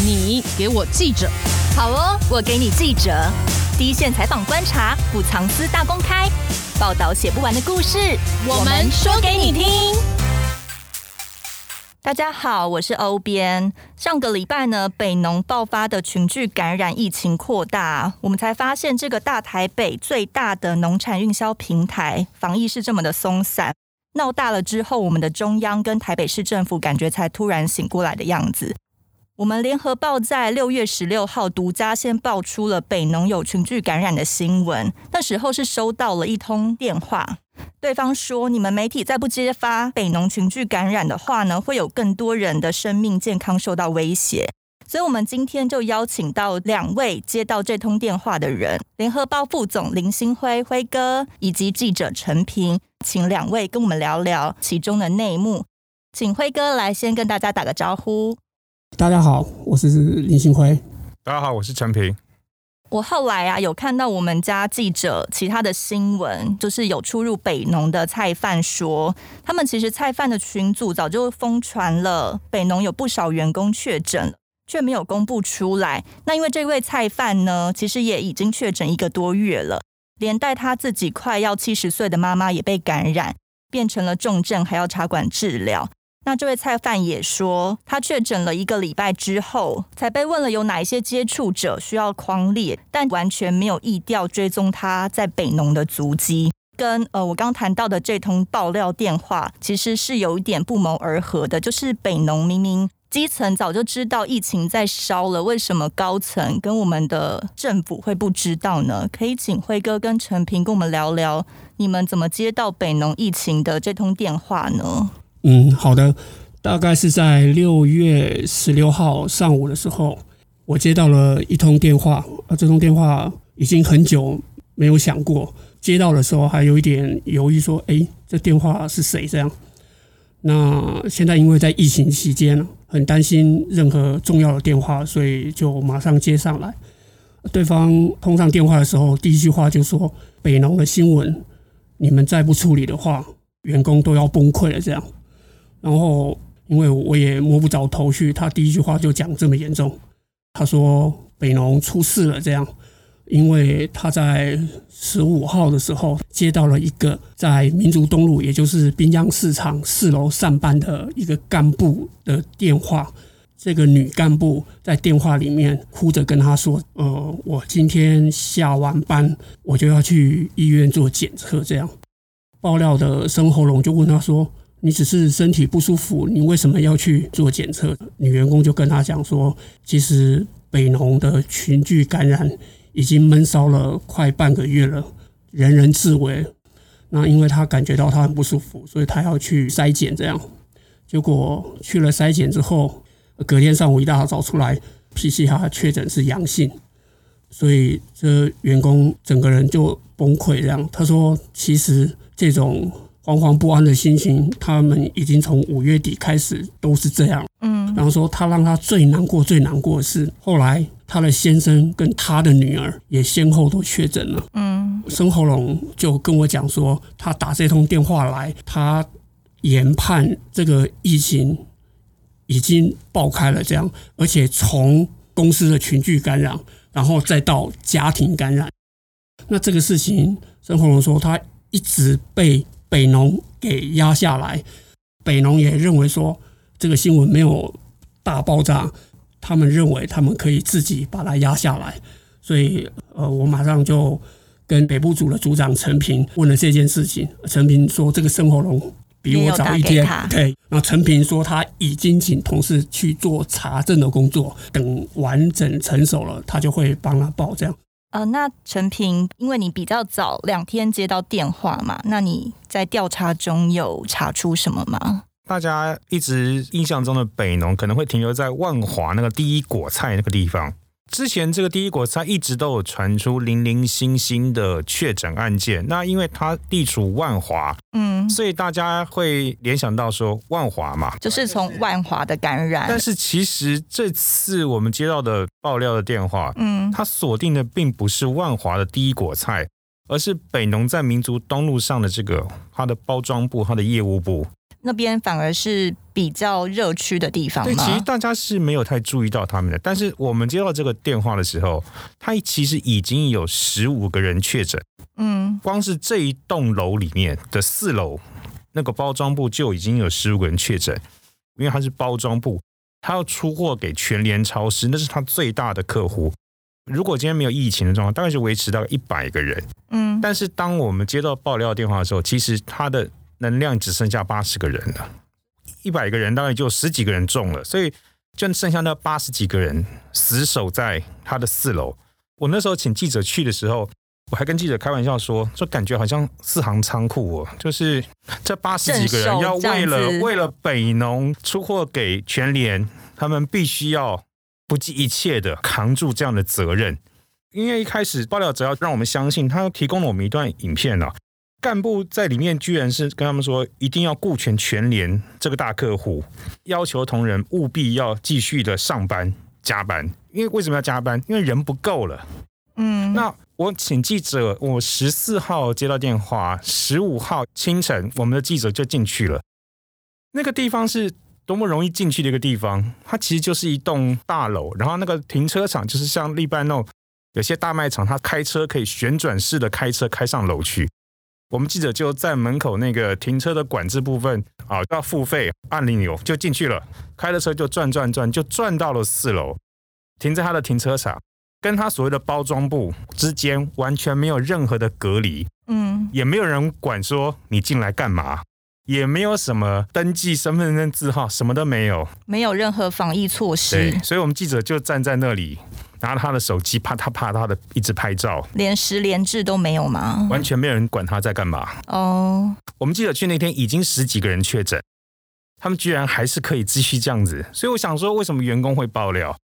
你给我记者，好哦，我给你记者，第一线采访观察，不藏私大公开，报道写不完的故事，我们说给你听。大家好，我是欧编。上个礼拜呢，北农爆发的群聚感染疫情扩大，我们才发现这个大台北最大的农产运销平台防疫是这么的松散。闹大了之后，我们的中央跟台北市政府感觉才突然醒过来的样子。我们联合报在六月十六号独家先爆出了北农有群聚感染的新闻，那时候是收到了一通电话，对方说，你们媒体再不揭发北农群聚感染的话呢，会有更多人的生命健康受到威胁。所以，我们今天就邀请到两位接到这通电话的人：联合报副总林新辉辉哥，以及记者陈平，请两位跟我们聊聊其中的内幕。请辉哥来先跟大家打个招呼。大家好，我是林兴辉。大家好，我是陈平。我后来啊有看到我们家记者其他的新闻，就是有出入北农的菜贩说，他们其实菜贩的群组早就疯传了，北农有不少员工确诊，却没有公布出来。那因为这位菜贩呢，其实也已经确诊一个多月了，连带他自己快要七十岁的妈妈也被感染，变成了重症，还要插管治疗。那这位菜贩也说，他确诊了一个礼拜之后，才被问了有哪一些接触者需要框列，但完全没有意调追踪他在北农的足迹，跟呃我刚谈到的这通爆料电话，其实是有一点不谋而合的。就是北农明明基层早就知道疫情在烧了，为什么高层跟我们的政府会不知道呢？可以请辉哥跟陈平跟我们聊聊，你们怎么接到北农疫情的这通电话呢？嗯，好的，大概是在六月十六号上午的时候，我接到了一通电话，啊，这通电话已经很久没有响过，接到的时候还有一点犹豫，说，哎，这电话是谁？这样，那现在因为在疫情期间，很担心任何重要的电话，所以就马上接上来。对方通上电话的时候，第一句话就说：“北农的新闻，你们再不处理的话，员工都要崩溃了。”这样。然后，因为我也摸不着头绪，他第一句话就讲这么严重。他说北农出事了，这样，因为他在十五号的时候接到了一个在民族东路，也就是滨江市场四楼上班的一个干部的电话。这个女干部在电话里面哭着跟他说：“呃，我今天下完班，我就要去医院做检测。”这样，爆料的深喉咙就问他说。你只是身体不舒服，你为什么要去做检测？女员工就跟他讲说，其实北农的群聚感染已经闷烧了快半个月了，人人自危。那因为他感觉到他很不舒服，所以他要去筛检。这样，结果去了筛检之后，隔天上午一大早出来，PCR 确诊是阳性，所以这员工整个人就崩溃。这样，他说，其实这种。惶惶不安的心情，他们已经从五月底开始都是这样。嗯，然后说他让他最难过、最难过的是，后来他的先生跟他的女儿也先后都确诊了。嗯，孙喉咙就跟我讲说，他打这通电话来，他研判这个疫情已经爆开了，这样，而且从公司的群聚感染，然后再到家庭感染，那这个事情，孙喉咙说他一直被。北农给压下来，北农也认为说这个新闻没有大爆炸，他们认为他们可以自己把它压下来，所以呃，我马上就跟北部组的组长陈平问了这件事情。陈平说这个生活龙比我早一天，对。然后陈平说他已经请同事去做查证的工作，等完整成熟了，他就会帮他报这样。呃，那陈平，因为你比较早两天接到电话嘛，那你在调查中有查出什么吗？大家一直印象中的北农可能会停留在万华那个第一果菜那个地方。之前这个第一果菜一直都有传出零零星星的确诊案件，那因为它地处万华，嗯，所以大家会联想到说万华嘛，就是从万华的感染。但是其实这次我们接到的爆料的电话，嗯，它锁定的并不是万华的第一果菜，而是北农在民族东路上的这个它的包装部、它的业务部。那边反而是比较热区的地方。对，其实大家是没有太注意到他们的。但是我们接到这个电话的时候，他其实已经有十五个人确诊。嗯，光是这一栋楼里面的四楼那个包装部就已经有十五个人确诊，因为他是包装部，他要出货给全联超市，那是他最大的客户。如果今天没有疫情的状况，大概是维持到一百个人。嗯，但是当我们接到爆料电话的时候，其实他的能量只剩下八十个人了。一百个人大概就十几个人中了，所以就剩下那八十几个人死守在他的四楼。我那时候请记者去的时候，我还跟记者开玩笑说，就感觉好像四行仓库哦，就是 这八十几个人要为了为了北农出货给全联，他们必须要。不计一切的扛住这样的责任，因为一开始爆料者要让我们相信，他提供了我们一段影片啊，干部在里面居然是跟他们说，一定要顾全全联这个大客户，要求同仁务必要继续的上班加班，因为为什么要加班？因为人不够了。嗯，那我请记者，我十四号接到电话，十五号清晨我们的记者就进去了，那个地方是。多么容易进去的一个地方，它其实就是一栋大楼，然后那个停车场就是像利班那种有些大卖场，它开车可以旋转式的开车开上楼去。我们记者就在门口那个停车的管制部分啊，要付费按铃钮就进去了，开了车就转转转，就转到了四楼，停在他的停车场，跟他所谓的包装部之间完全没有任何的隔离，嗯，也没有人管说你进来干嘛。也没有什么登记身份证字号，什么都没有，没有任何防疫措施。对，所以我们记者就站在那里，拿着他的手机，啪嗒啪嗒的一直拍照，连十连制都没有吗？完全没有人管他在干嘛。哦，我们记者去那天已经十几个人确诊，他们居然还是可以继续这样子。所以我想说，为什么员工会爆料？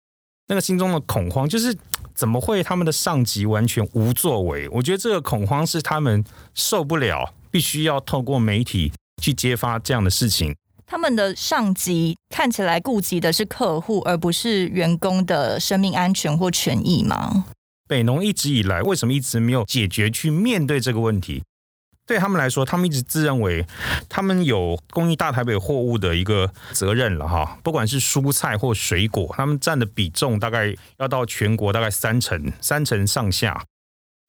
那个心中的恐慌，就是怎么会他们的上级完全无作为？我觉得这个恐慌是他们受不了，必须要透过媒体。去揭发这样的事情，他们的上级看起来顾及的是客户，而不是员工的生命安全或权益吗？北农一直以来为什么一直没有解决去面对这个问题？对他们来说，他们一直自认为他们有供应大台北货物的一个责任了哈。不管是蔬菜或水果，他们占的比重大概要到全国大概三成，三成上下。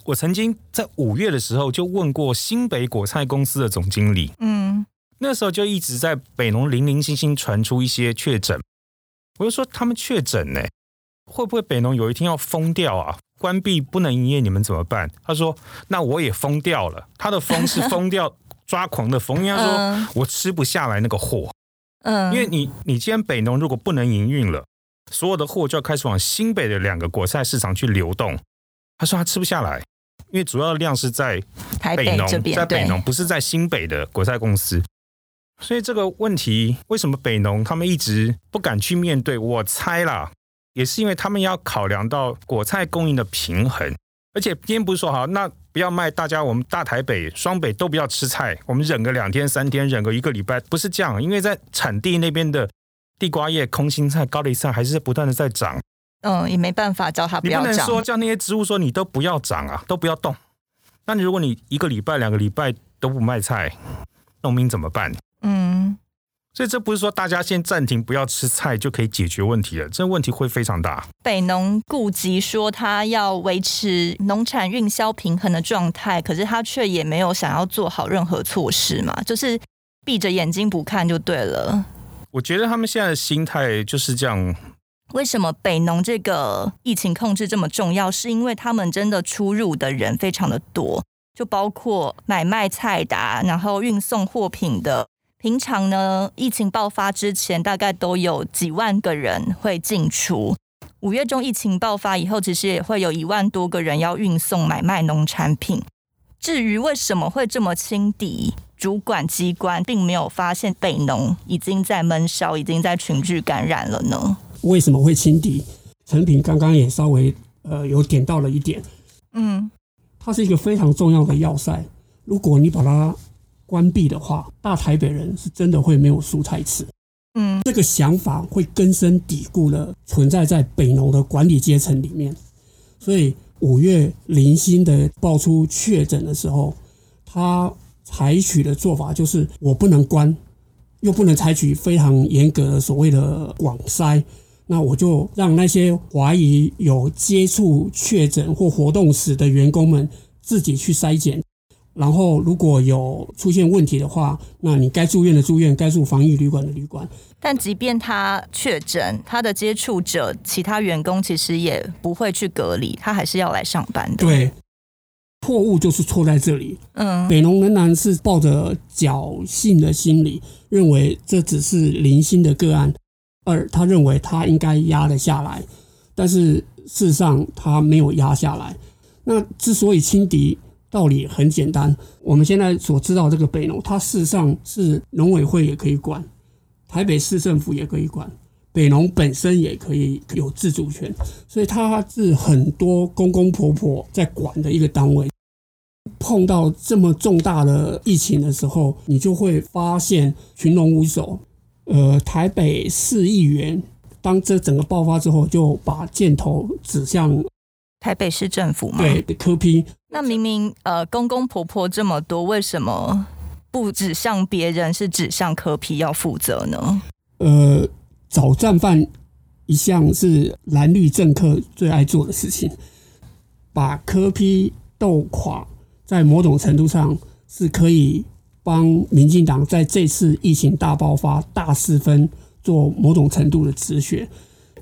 我曾经在五月的时候就问过新北果菜公司的总经理，嗯，那时候就一直在北农零零星星传出一些确诊，我就说他们确诊呢，会不会北农有一天要封掉啊？关闭不能营业，你们怎么办？他说那我也疯掉了，他的疯是疯掉 抓狂的疯，因为他说我吃不下来那个货，嗯，因为你你今天北农如果不能营运了，所有的货就要开始往新北的两个果菜市场去流动，他说他吃不下来。因为主要的量是在北农，在北农不是在新北的果菜公司，所以这个问题为什么北农他们一直不敢去面对？我猜啦，也是因为他们要考量到果菜供应的平衡。而且今天不是说好，那不要卖，大家我们大台北、双北都不要吃菜，我们忍个两天三天，忍个一个礼拜，不是这样。因为在产地那边的地瓜叶、空心菜、高丽菜还是不断的在涨。嗯，也没办法叫他不要长。你不能说叫那些植物说你都不要长啊，都不要动。那你如果你一个礼拜、两个礼拜都不卖菜，农民怎么办？嗯，所以这不是说大家先暂停不要吃菜就可以解决问题了，这问题会非常大。北农顾及说他要维持农产运销平衡的状态，可是他却也没有想要做好任何措施嘛，就是闭着眼睛不看就对了。我觉得他们现在的心态就是这样。为什么北农这个疫情控制这么重要？是因为他们真的出入的人非常的多，就包括买卖菜达，然后运送货品的。平常呢，疫情爆发之前，大概都有几万个人会进出。五月中疫情爆发以后，其实也会有一万多个人要运送买卖农产品。至于为什么会这么轻敌，主管机关并没有发现北农已经在闷烧，已经在群聚感染了呢？为什么会轻敌？陈品刚刚也稍微呃有点到了一点，嗯，它是一个非常重要的要塞。如果你把它关闭的话，大台北人是真的会没有蔬菜吃。嗯，这个想法会根深蒂固的存在在北农的管理阶层里面。所以五月零星的爆出确诊的时候，他采取的做法就是我不能关。又不能采取非常严格的所谓的广筛，那我就让那些怀疑有接触确诊或活动史的员工们自己去筛检。然后，如果有出现问题的话，那你该住院的住院，该住防疫旅馆的旅馆。但即便他确诊，他的接触者其他员工其实也不会去隔离，他还是要来上班的。对，错误就是错在这里。嗯，北农仍然是抱着侥幸的心理，认为这只是零星的个案，二他认为他应该压了下来，但是事实上他没有压下来。那之所以轻敌。道理很简单，我们现在所知道这个北农，它事实上是农委会也可以管，台北市政府也可以管，北农本身也可以有自主权，所以它是很多公公婆婆在管的一个单位。碰到这么重大的疫情的时候，你就会发现群龙无首。呃，台北市议员当这整个爆发之后，就把箭头指向。台北市政府吗？对，柯批。那明明呃，公公婆婆这么多，为什么不指向别人，是指向柯批要负责呢？呃，找战犯一向是蓝绿政客最爱做的事情，把柯批斗垮，在某种程度上是可以帮民进党在这次疫情大爆发、大四分做某种程度的止血。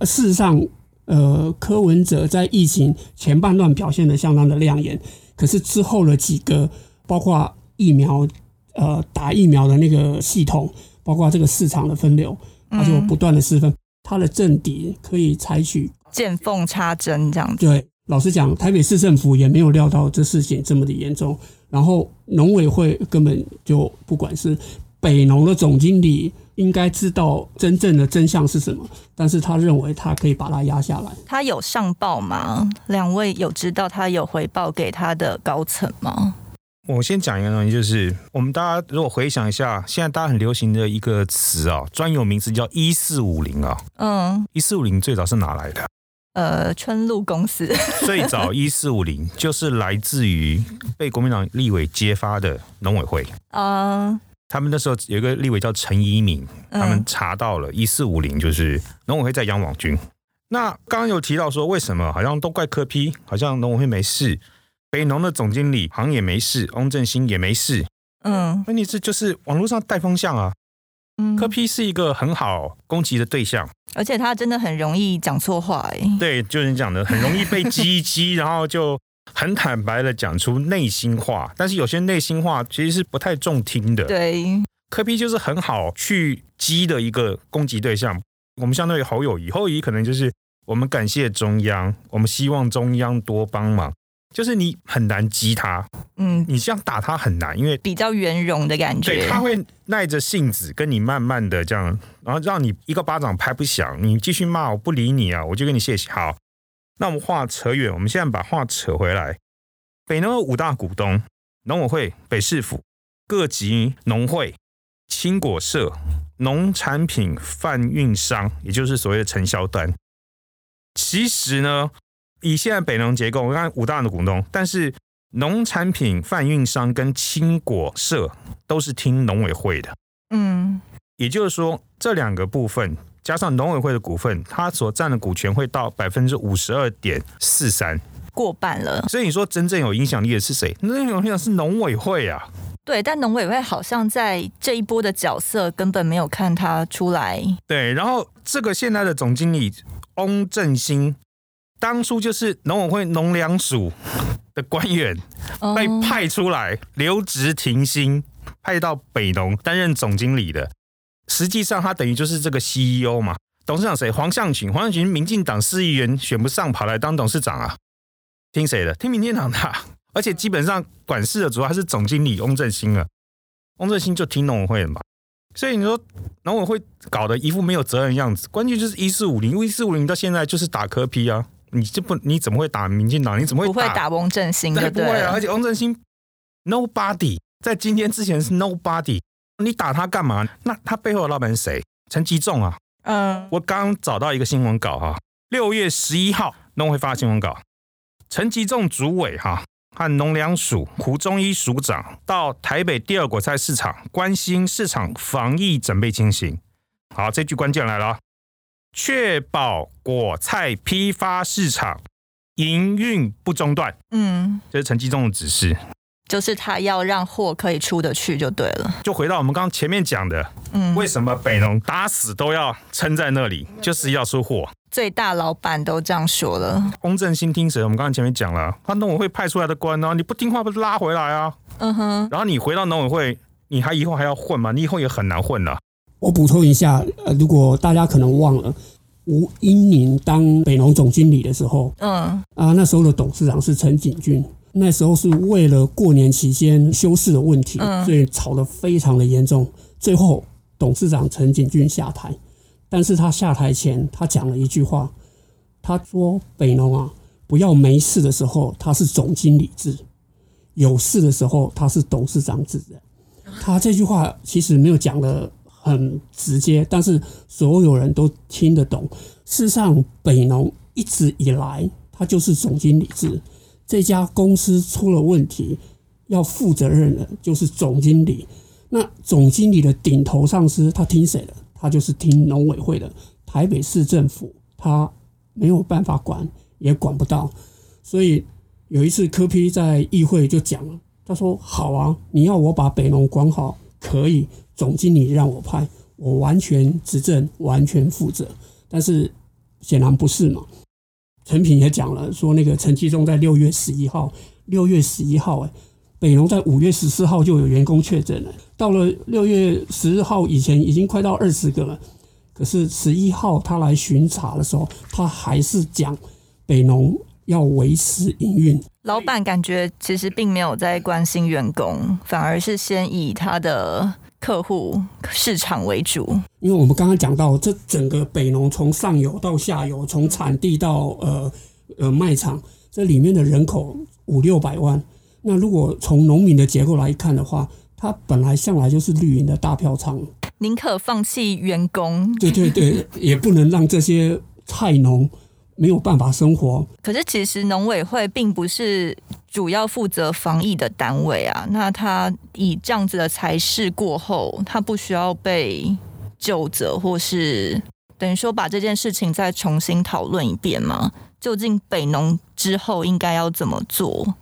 事实上。呃，柯文哲在疫情前半段表现得相当的亮眼，可是之后的几个，包括疫苗，呃，打疫苗的那个系统，包括这个市场的分流，他就不断的失分。嗯、他的政敌可以采取见缝插针这样子。对，老实讲，台北市政府也没有料到这事情这么的严重，然后农委会根本就不管是北农的总经理。应该知道真正的真相是什么，但是他认为他可以把它压下来。他有上报吗？两位有知道他有回报给他的高层吗？我先讲一个东西，就是我们大家如果回想一下，现在大家很流行的一个词啊，专有名词叫一四五零啊。嗯，一四五零最早是哪来的？呃，春露公司。最早 一四五零就是来自于被国民党立委揭发的农委会。嗯。他们那时候有一个立委叫陈宜敏，他们查到了一四五零，就是农委会在养网军。那刚刚有提到说，为什么好像都怪柯批好像农委会没事，北农的总经理好像也没事，翁振兴也没事。嗯，问题是就是网络上带风向啊。嗯，柯批是一个很好攻击的对象，而且他真的很容易讲错话，哎，对，就是你讲的，很容易被 激一激，然后就。很坦白的讲出内心话，但是有些内心话其实是不太中听的。对，柯 P 就是很好去激的一个攻击对象。我们相当于侯友谊，侯友谊可能就是我们感谢中央，我们希望中央多帮忙。就是你很难激他，嗯，你这样打他很难，因为比较圆融的感觉。对，他会耐着性子跟你慢慢的这样，然后让你一个巴掌拍不响，你继续骂我不理你啊，我就跟你谢谢。好。那我们话扯远，我们现在把话扯回来。北农有五大股东：农委会、北市府、各级农会、青果社、农产品贩运商，也就是所谓的承销端。其实呢，以现在北农结构，我看五大的股东，但是农产品贩运商跟青果社都是听农委会的。嗯，也就是说，这两个部分。加上农委会的股份，它所占的股权会到百分之五十二点四三，过半了。所以你说真正有影响力的是谁？那有影响是农委会啊。对，但农委会好像在这一波的角色根本没有看他出来。对，然后这个现在的总经理翁振兴，当初就是农委会农粮署的官员，被派出来留职停薪，派到北农担任总经理的。实际上，他等于就是这个 CEO 嘛。董事长谁？黄向群。黄向群，民进党市议员选不上，跑来当董事长啊？听谁的？听民进党的。而且基本上管事的主要还是总经理翁振兴啊。翁振兴就听农委会的嘛。所以你说农委会搞得一副没有责任的样子。关键就是一四五零，一四五零到现在就是打柯 P 啊。你这不你怎么会打民进党？你怎么会打不会打翁振兴？对不对？而且翁振兴 nobody 在今天之前是 nobody。你打他干嘛？那他背后的老板是谁？陈吉仲啊。嗯，我刚找到一个新闻稿哈，六月十一号农会发新闻稿，陈吉仲主委哈，和农粮署胡中一署长到台北第二果菜市场关心市场防疫准备情形。好，这句关键来了，确保果菜批发市场营运不中断。嗯，这是陈吉仲的指示。就是他要让货可以出得去就对了。就回到我们刚刚前面讲的，嗯，为什么北农打死都要撑在那里，就是要出货。最大老板都这样说了。公正心听谁？我们刚刚前面讲了，他农委会派出来的官呢，你不听话不是拉回来啊？嗯哼。然后你回到农委会，你还以后还要混吗？你以后也很难混了。我补充一下，呃，如果大家可能忘了，吴英宁当北农总经理的时候，嗯啊，那时候的董事长是陈景峻。那时候是为了过年期间休市的问题，所以吵得非常的严重。最后董事长陈景军下台，但是他下台前他讲了一句话，他说：“北农啊，不要没事的时候他是总经理制，有事的时候他是董事长制的。”他这句话其实没有讲的很直接，但是所有人都听得懂。事实上，北农一直以来他就是总经理制。这家公司出了问题，要负责任的就是总经理。那总经理的顶头上司他听谁的？他就是听农委会的。台北市政府他没有办法管，也管不到。所以有一次柯 P 在议会就讲了，他说：“好啊，你要我把北农管好，可以。总经理让我派，我完全执政，完全负责。但是显然不是嘛。”陈平也讲了，说那个陈吉仲在六月十一号，六月十一号，哎，北农在五月十四号就有员工确诊了，到了六月十日号以前，已经快到二十个了。可是十一号他来巡查的时候，他还是讲北农要维持营运。老板感觉其实并没有在关心员工，反而是先以他的。客户市场为主，因为我们刚刚讲到，这整个北农从上游到下游，从产地到呃呃卖场，这里面的人口五六百万。那如果从农民的结构来看的话，它本来向来就是绿营的大票仓，宁可放弃员工，对对对，也不能让这些菜农。没有办法生活。可是其实农委会并不是主要负责防疫的单位啊。那他以这样子的裁示过后，他不需要被就责，或是等于说把这件事情再重新讨论一遍吗？究竟北农之后应该要怎么做？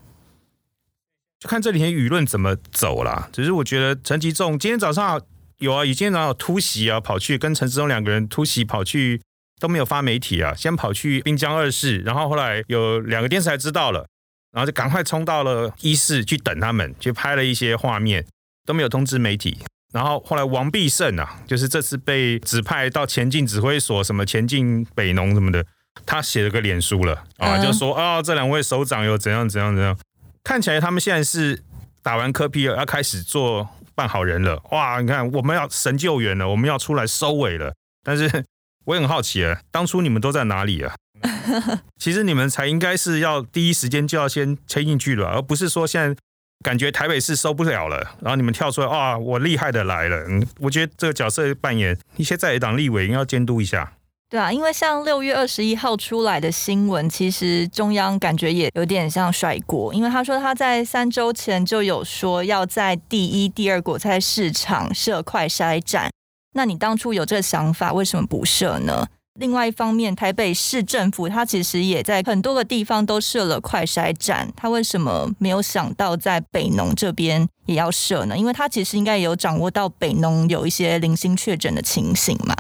就看这几天舆论怎么走啦。只是我觉得陈吉仲今天早上有啊，以今天早上有突袭啊，跑去跟陈志忠两个人突袭跑去。都没有发媒体啊，先跑去滨江二市，然后后来有两个电视台知道了，然后就赶快冲到了一室去等他们，去拍了一些画面，都没有通知媒体。然后后来王必胜啊，就是这次被指派到前进指挥所，什么前进北农什么的，他写了个脸书了啊，就说啊、哦，这两位首长有怎样怎样怎样，看起来他们现在是打完柯 P 了，要开始做办好人了。哇，你看我们要神救援了，我们要出来收尾了，但是。我也很好奇啊，当初你们都在哪里啊？其实你们才应该是要第一时间就要先签进去了，而不是说现在感觉台北市收不了了，然后你们跳出来啊，我厉害的来了。嗯，我觉得这个角色扮演一些在野党立委应该要监督一下。对啊，因为像六月二十一号出来的新闻，其实中央感觉也有点像甩锅，因为他说他在三周前就有说要在第一、第二果菜市场设快筛站。那你当初有这个想法，为什么不设呢？另外一方面，台北市政府它其实也在很多个地方都设了快筛站，它为什么没有想到在北农这边也要设呢？因为它其实应该也有掌握到北农有一些零星确诊的情形嘛。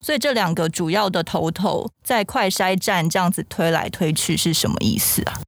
所以这两个主要的头头在快筛站这样子推来推去是什么意思啊？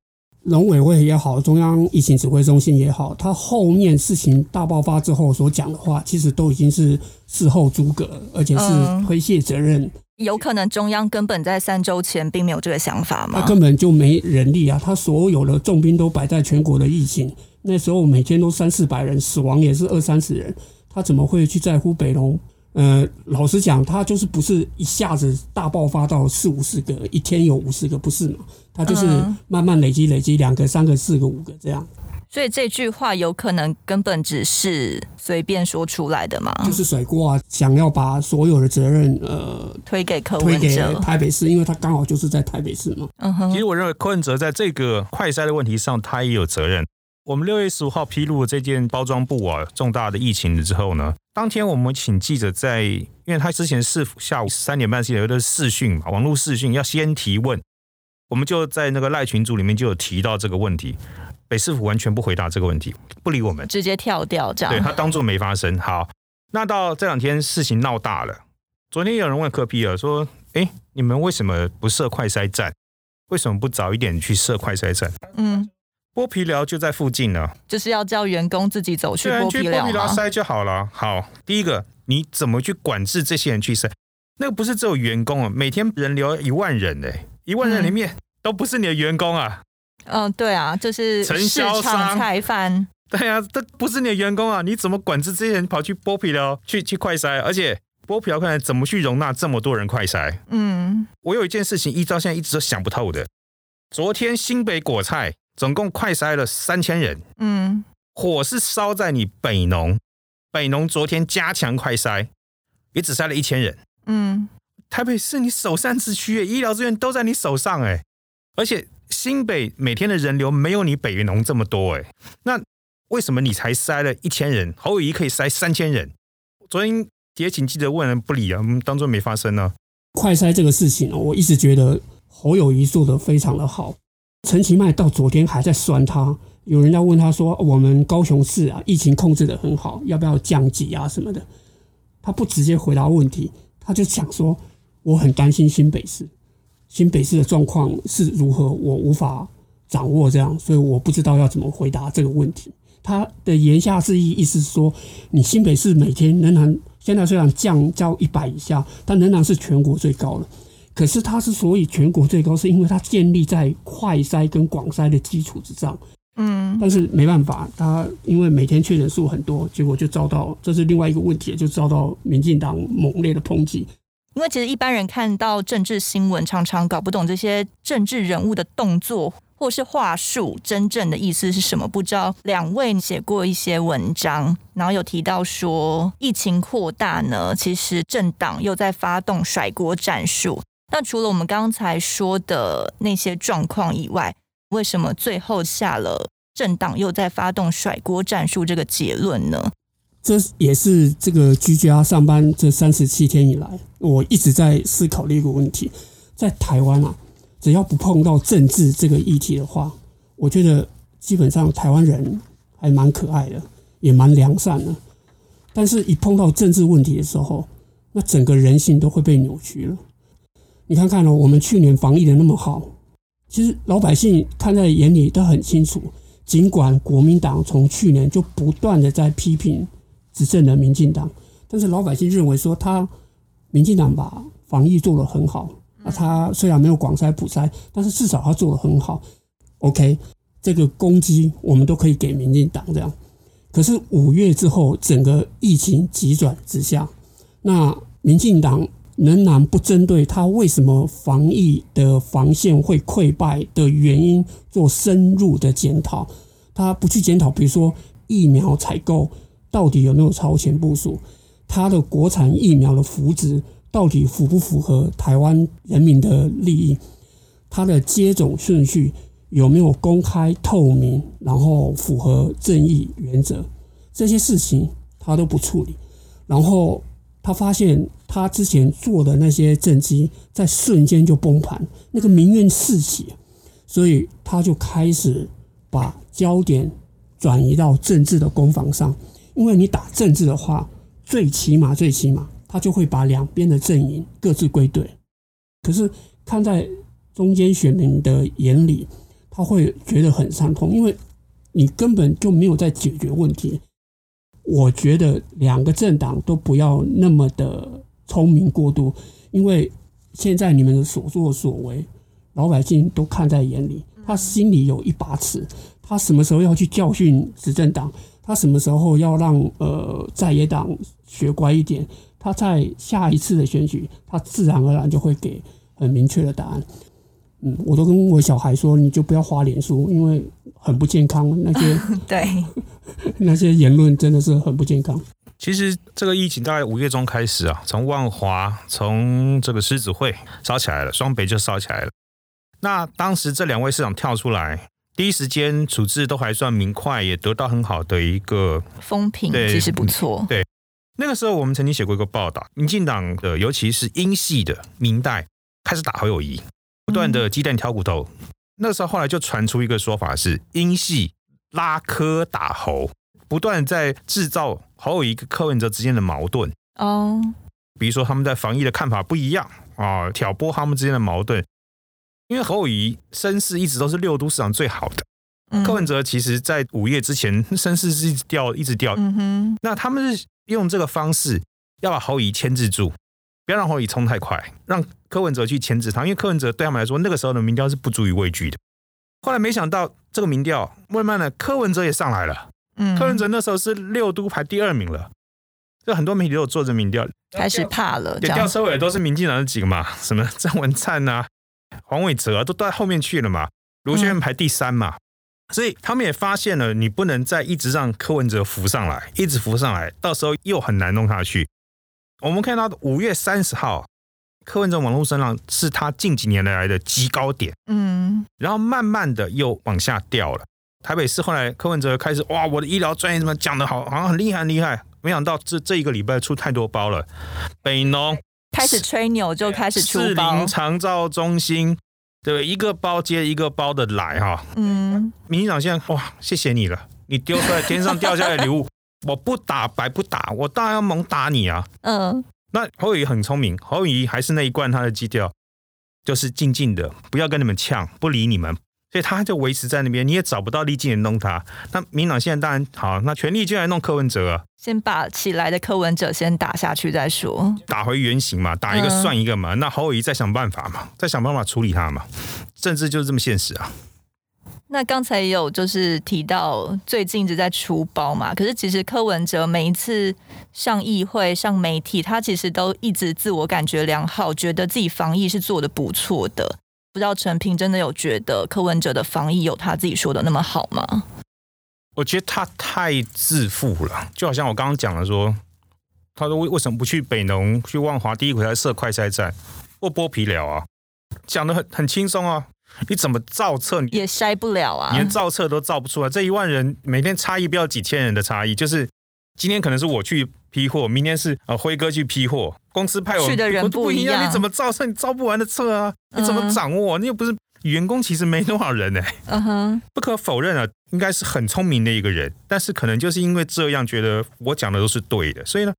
农委会也好，中央疫情指挥中心也好，他后面事情大爆发之后所讲的话，其实都已经是事后诸葛，而且是推卸责任。嗯，有可能中央根本在三周前并没有这个想法吗？他根本就没人力啊！他所有的重兵都摆在全国的疫情，那时候每天都三四百人，死亡也是二三十人，他怎么会去在乎北农？呃，老实讲，他就是不是一下子大爆发到四五十个，一天有五十个，不是嘛？他就是慢慢累积，累积两个、三个、四个、五个这样。所以这句话有可能根本只是随便说出来的嘛？就是甩锅啊，想要把所有的责任呃推给柯文哲，推给台北市，因为他刚好就是在台北市嘛。嗯哼。其实我认为柯文哲在这个快筛的问题上，他也有责任。我们六月十五号披露了这件包装布啊重大的疫情之后呢，当天我们请记者在，因为他之前是下午三点半之前有的视讯嘛，网络视讯要先提问，我们就在那个赖群组里面就有提到这个问题，北市府完全不回答这个问题，不理我们，直接跳掉这样，对他当作没发生。好，那到这两天事情闹大了，昨天有人问柯皮尔，说，哎，你们为什么不设快筛站？为什么不早一点去设快筛站？嗯。剥皮寮就在附近呢，就是要叫员工自己走去剥皮寮筛就好了。好，第一个，你怎么去管制这些人去筛？那个不是只有员工啊，每天人流一万人呢，一万人里面都不是你的员工啊。嗯，对啊，就是承销商、菜贩。对啊，这不是你的员工啊，你怎么管制这些人跑去剥皮寮去去快筛？而且剥皮寮看来怎么去容纳这么多人快筛？嗯，我有一件事情一直到现在一直都想不透的。昨天新北果菜。总共快筛了三千人，嗯，火是烧在你北农，北农昨天加强快筛，也只筛了一千人，嗯，台北是你首善之区，医疗资源都在你手上，哎，而且新北每天的人流没有你北农这么多，哎，那为什么你才筛了一千人，侯友谊可以筛三千人？昨天也请记者问人不理啊，我们当做没发生呢。快筛这个事情我一直觉得侯友谊做得非常的好。陈其迈到昨天还在酸他，有人要问他说：“我们高雄市啊，疫情控制的很好，要不要降级啊什么的？”他不直接回答问题，他就想说：“我很担心新北市，新北市的状况是如何，我无法掌握这样，所以我不知道要怎么回答这个问题。”他的言下之意意思是说，你新北市每天仍然现在虽然降到一百以下，但仍然是全国最高的。可是它之所以全国最高，是因为它建立在快筛跟广筛的基础之上。嗯，但是没办法，他因为每天确诊数很多，结果就遭到这是另外一个问题，就遭到民进党猛烈的抨击。因为其实一般人看到政治新闻，常常搞不懂这些政治人物的动作或是话术真正的意思是什么。不知道两位写过一些文章，然后有提到说疫情扩大呢，其实政党又在发动甩锅战术。那除了我们刚才说的那些状况以外，为什么最后下了政党又在发动甩锅战术这个结论呢？这也是这个居家上班这三十七天以来，我一直在思考的一个问题。在台湾啊，只要不碰到政治这个议题的话，我觉得基本上台湾人还蛮可爱的，也蛮良善的。但是，一碰到政治问题的时候，那整个人性都会被扭曲了。你看看哦，我们去年防疫的那么好，其实老百姓看在眼里都很清楚。尽管国民党从去年就不断的在批评执政的民进党，但是老百姓认为说他民进党把防疫做得很好。啊，他虽然没有广筛普筛，但是至少他做得很好。OK，这个攻击我们都可以给民进党这样。可是五月之后，整个疫情急转直下，那民进党。仍然不针对他为什么防疫的防线会溃败的原因做深入的检讨，他不去检讨，比如说疫苗采购到底有没有超前部署，他的国产疫苗的福祉到底符不符合台湾人民的利益，他的接种顺序有没有公开透明，然后符合正义原则，这些事情他都不处理，然后。他发现他之前做的那些政绩在瞬间就崩盘，那个民怨四起，所以他就开始把焦点转移到政治的攻防上。因为你打政治的话，最起码最起码他就会把两边的阵营各自归队。可是看在中间选民的眼里，他会觉得很伤痛，因为你根本就没有在解决问题。我觉得两个政党都不要那么的聪明过度，因为现在你们的所作所为，老百姓都看在眼里，他心里有一把尺，他什么时候要去教训执政党，他什么时候要让呃在野党学乖一点，他在下一次的选举，他自然而然就会给很明确的答案。嗯，我都跟我小孩说，你就不要花脸书，因为很不健康。那些 对，那些言论真的是很不健康。其实这个疫情大概五月中开始啊，从万华，从这个狮子会烧起来了，双北就烧起来了。那当时这两位市长跳出来，第一时间处置都还算明快，也得到很好的一个 风评，其实不错。对，那个时候我们曾经写过一个报道，民进党的尤其是英系的明代开始打侯友宜。不断的鸡蛋挑骨头，那时候后来就传出一个说法是英系拉科打猴，不断在制造侯友宜跟柯文哲之间的矛盾哦。比如说他们在防疫的看法不一样啊，挑拨他们之间的矛盾。因为侯友宜声势一直都是六都市长最好的，柯文哲其实在午夜之前 声势是一直掉，一直掉。嗯哼，那他们是用这个方式要把侯乙牵制住。不要让侯乙冲太快，让柯文哲去牵制他，因为柯文哲对他们来说，那个时候的民调是不足以畏惧的。后来没想到这个民调慢慢的，柯文哲也上来了。嗯，柯文哲那时候是六都排第二名了。就很多媒体都有做着民调，开始怕了。对，吊车尾都是民进党的几个嘛，什么郑文灿啊、黄伟哲啊，都都在后面去了嘛。卢学院排第三嘛，嗯，所以他们也发现了，你不能再一直让柯文哲浮上来，一直浮上来，到时候又很难弄下去。我们看到五月三十号，柯文哲网络声浪是他近几年来的极高点，嗯，然后慢慢的又往下掉了。台北市后来柯文哲开始哇，我的医疗专业怎么讲的好，好像很厉害很厉害。没想到这这一个礼拜出太多包了，北农开始吹牛就开始出包，士林长照中心对，一个包接一个包的来哈，嗯，民进党现在哇，谢谢你了，你丢出来天上掉下来的礼物。我不打白不打，我当然要猛打你啊！嗯，那侯友谊很聪明，侯友谊还是那一贯他的基调，就是静静的，不要跟你们呛，不理你们，所以他就维持在那边，你也找不到力气弄他。那民党现在当然好，那全力就来弄柯文哲啊，先把起来的柯文哲先打下去再说，打回原形嘛，打一个算一个嘛。嗯、那侯友谊再想办法嘛，再想办法处理他嘛，政治就是这么现实啊。那刚才有就是提到最近一直在出包嘛，可是其实柯文哲每一次上议会、上媒体，他其实都一直自我感觉良好，觉得自己防疫是做得不错的。不知道陈平真的有觉得柯文哲的防疫有他自己说的那么好吗？我觉得他太自负了，就好像我刚刚讲的说，他说为为什么不去北农、去万华第一回来设快筛站，或剥皮寮啊，讲得很很轻松啊。你怎么造册也筛不了啊！连造册都造不出来。这一万人每天差异不要几千人的差异，就是今天可能是我去批货，明天是呃辉哥去批货，公司派我去的人不一样，你怎么造册？你造不完的册啊！你怎么掌握？你又不是员工，其实没多少人哎。嗯哼，不可否认啊，应该是很聪明的一个人，但是可能就是因为这样，觉得我讲的都是对的，所以呢，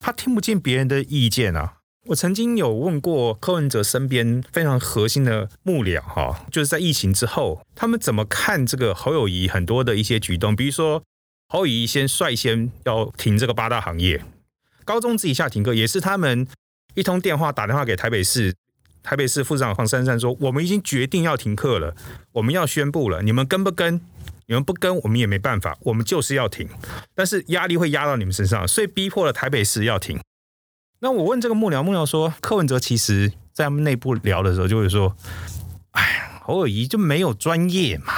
他听不见别人的意见啊。我曾经有问过柯文哲身边非常核心的幕僚，哈，就是在疫情之后，他们怎么看这个侯友谊很多的一些举动，比如说侯友谊先率先要停这个八大行业，高中自己下停课，也是他们一通电话打电话给台北市，台北市副市长黄珊珊说，我们已经决定要停课了，我们要宣布了，你们跟不跟？你们不跟，我们也没办法，我们就是要停，但是压力会压到你们身上，所以逼迫了台北市要停。那我问这个幕僚，幕僚说柯文哲其实在他们内部聊的时候就会说：“哎，侯友宜就没有专业嘛，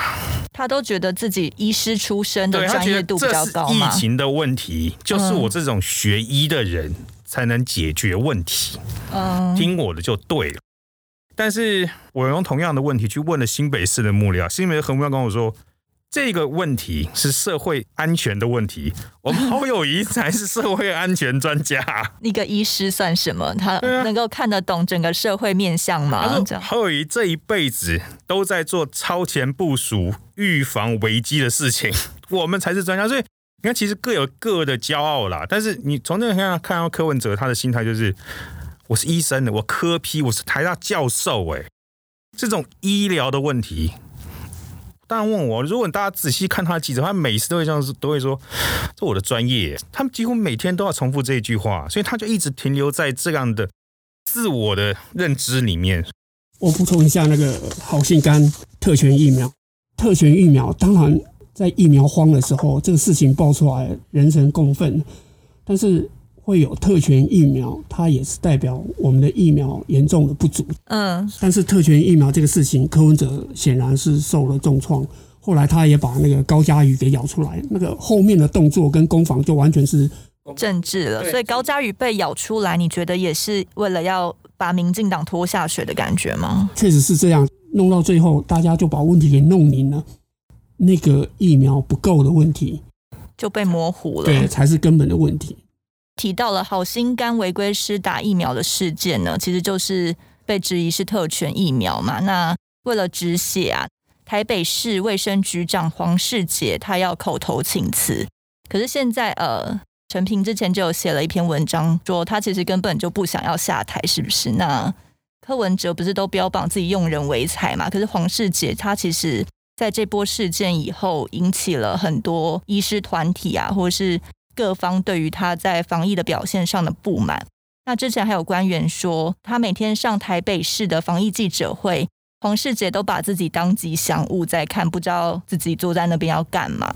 他都觉得自己医师出身的专业度比较高嘛。疫情的问题就是我这种学医的人才能解决问题，嗯，听我的就对了。但是我用同样的问题去问了新北市的幕僚，新北的何幕僚跟我说。”这个问题是社会安全的问题，我们侯友谊才是社会安全专家。一个医师算什么？他能够看得懂整个社会面相吗？侯友谊这一辈子都在做超前部署、预防危机的事情，我们才是专家。所以你看，其实各有各的骄傲啦。但是你从这个看看到柯文哲，他的心态就是：我是医生的，我科批，我是台大教授。哎，这种医疗的问题。当然问我，如果大家仔细看他的记者，他每次都会这样，都会说：“这我的专业。”他们几乎每天都要重复这一句话，所以他就一直停留在这样的自我的认知里面。我补充一下，那个好心肝特权疫苗，特权疫苗，当然在疫苗荒的时候，这个事情爆出来，人神共愤。但是会有特权疫苗，它也是代表我们的疫苗严重的不足。嗯，但是特权疫苗这个事情，柯文哲显然是受了重创。后来他也把那个高嘉瑜给咬出来，那个后面的动作跟攻防就完全是政治了。所以高嘉瑜被咬出来，你觉得也是为了要把民进党拖下水的感觉吗？确实是这样，弄到最后大家就把问题给弄明了，那个疫苗不够的问题就被模糊了，对，才是根本的问题。提到了好心肝违规施打疫苗的事件呢，其实就是被质疑是特权疫苗嘛。那为了止血啊。台北市卫生局长黄世杰他要口头请辞，可是现在呃，陈平之前就有写了一篇文章，说他其实根本就不想要下台，是不是？那柯文哲不是都标榜自己用人为才嘛？可是黄世杰他其实在这波事件以后，引起了很多医师团体啊，或者是各方对于他在防疫的表现上的不满。那之前还有官员说，他每天上台北市的防疫记者会。黄世杰都把自己当吉祥物在看，不知道自己坐在那边要干嘛。